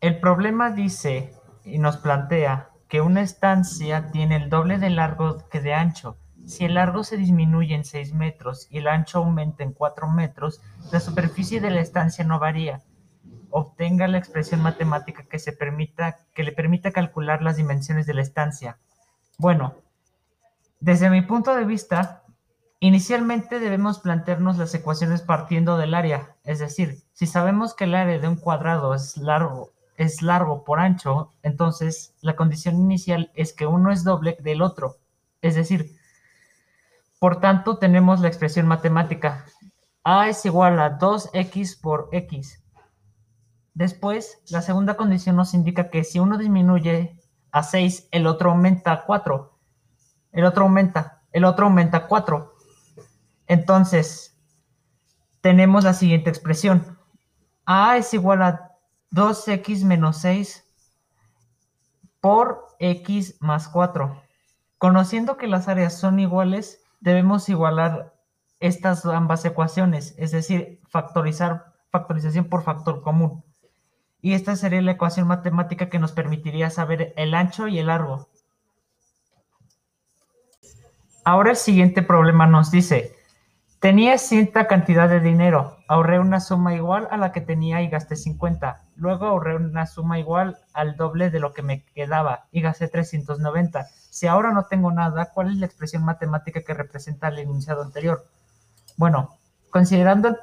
El problema dice y nos plantea que una estancia tiene el doble de largo que de ancho. Si el largo se disminuye en 6 metros y el ancho aumenta en 4 metros, la superficie de la estancia no varía. Obtenga la expresión matemática que, se permita, que le permita calcular las dimensiones de la estancia. Bueno, desde mi punto de vista, inicialmente debemos plantearnos las ecuaciones partiendo del área, es decir, si sabemos que el área de un cuadrado es largo, es largo por ancho, entonces la condición inicial es que uno es doble del otro, es decir, por tanto tenemos la expresión matemática a es igual a 2x por x. Después, la segunda condición nos indica que si uno disminuye a 6, el otro aumenta a 4 el otro aumenta, el otro aumenta a 4. Entonces, tenemos la siguiente expresión. A es igual a 2x menos 6 por x más 4. Conociendo que las áreas son iguales, debemos igualar estas ambas ecuaciones, es decir, factorizar factorización por factor común. Y esta sería la ecuación matemática que nos permitiría saber el ancho y el largo. Ahora el siguiente problema nos dice, tenía cierta cantidad de dinero, ahorré una suma igual a la que tenía y gasté 50. Luego ahorré una suma igual al doble de lo que me quedaba y gasté 390. Si ahora no tengo nada, ¿cuál es la expresión matemática que representa el enunciado anterior? Bueno, considerando el,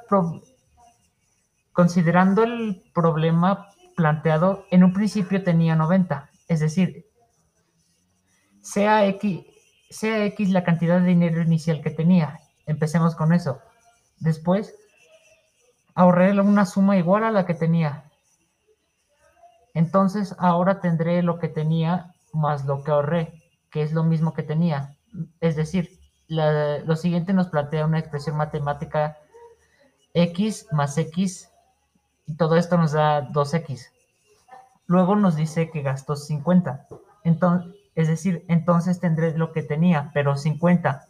considerando el problema planteado, en un principio tenía 90, es decir, sea x, sea X la cantidad de dinero inicial que tenía. Empecemos con eso. Después, ahorré una suma igual a la que tenía. Entonces, ahora tendré lo que tenía más lo que ahorré, que es lo mismo que tenía. Es decir, lo siguiente nos plantea una expresión matemática x más x, y todo esto nos da 2x. Luego nos dice que gastó 50. Entonces, es decir, entonces tendré lo que tenía, pero 50.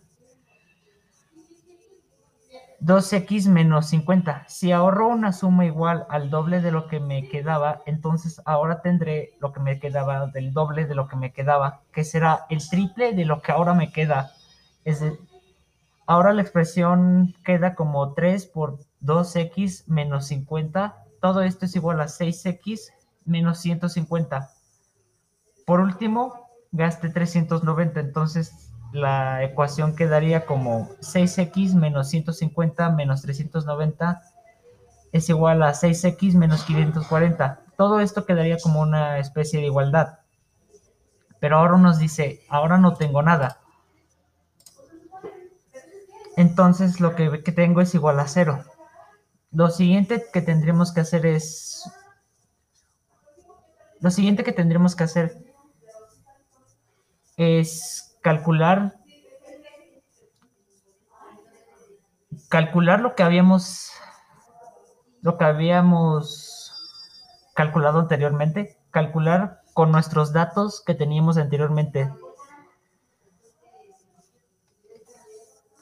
2x menos 50. Si ahorro una suma igual al doble de lo que me quedaba, entonces ahora tendré lo que me quedaba del doble de lo que me quedaba, que será el triple de lo que ahora me queda. Es ahora la expresión queda como 3 por 2x menos 50. Todo esto es igual a 6x menos 150. Por último, gaste 390, entonces la ecuación quedaría como 6x menos 150 menos 390 es igual a 6x menos 540. Todo esto quedaría como una especie de igualdad. Pero ahora nos dice, ahora no tengo nada. Entonces lo que, tengo es igual a cero. Lo siguiente que tendremos que hacer es... Lo siguiente que tendremos que hacer es calcular calcular lo que habíamos lo que habíamos calculado anteriormente, calcular con nuestros datos que teníamos anteriormente.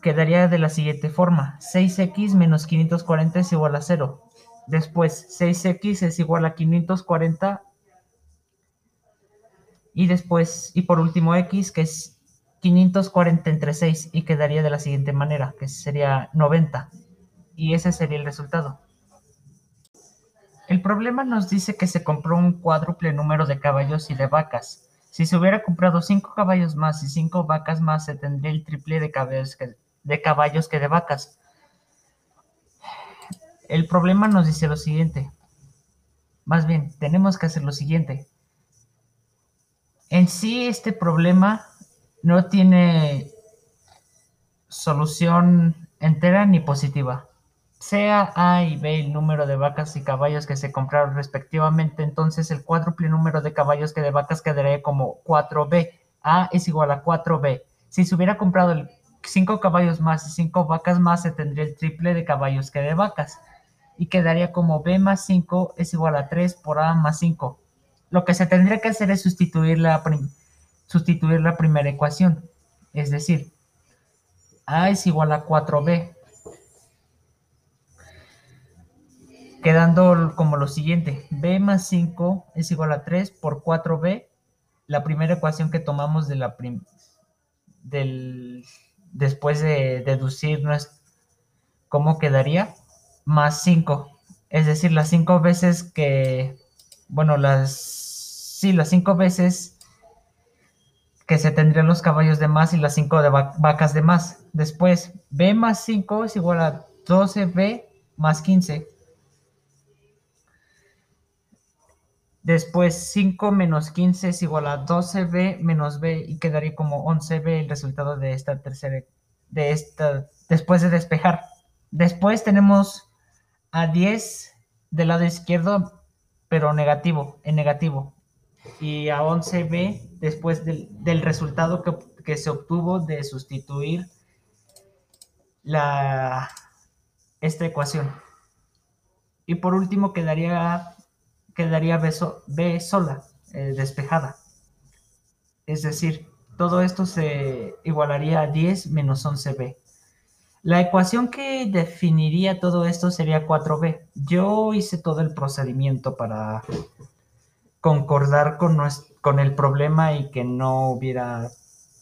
Quedaría de la siguiente forma, 6x menos 540 es igual a 0. Después, 6x es igual a 540 y después, y por último X, que es 540 entre 6 y quedaría de la siguiente manera, que sería 90. Y ese sería el resultado. El problema nos dice que se compró un cuádruple número de caballos y de vacas. Si se hubiera comprado 5 caballos más y 5 vacas más, se tendría el triple de caballos, que, de caballos que de vacas. El problema nos dice lo siguiente. Más bien, tenemos que hacer lo siguiente. En sí, este problema no tiene solución entera ni positiva. Sea A y B el número de vacas y caballos que se compraron respectivamente, entonces el cuádruple número de caballos que de vacas quedaría como 4B. A es igual a 4B. Si se hubiera comprado 5 caballos más y 5 vacas más, se tendría el triple de caballos que de vacas. Y quedaría como B más 5 es igual a 3 por A más 5 lo que se tendría que hacer es sustituir la, sustituir la primera ecuación. Es decir, A es igual a 4B. quedando como lo siguiente, b más 5 es igual a 3 por 4b, la primera ecuación que tomamos de la del, después de deducir cómo quedaría, más 5, es decir, las 5 veces que, bueno, las, sí, las 5 veces que se tendrían los caballos de más y las 5 de vacas de más. Después, b más 5 es igual a 12b más 15. Después 5 menos 15 es igual a 12b menos b y quedaría como 11b el resultado de esta tercera, de esta, después de despejar. Después tenemos a 10 del lado izquierdo, pero negativo, en negativo. Y a 11b después del, resultado que, que, se obtuvo de sustituir la, esta ecuación. Y por último quedaría quedaría B, B sola, eh, despejada. Es decir, todo esto se igualaría a 10 menos 11b. La ecuación que definiría todo esto sería 4b. Yo hice todo el procedimiento para concordar con, con el problema y que no hubiera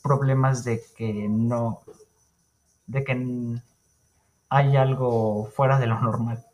problemas de que no, de que hay algo fuera de lo normal.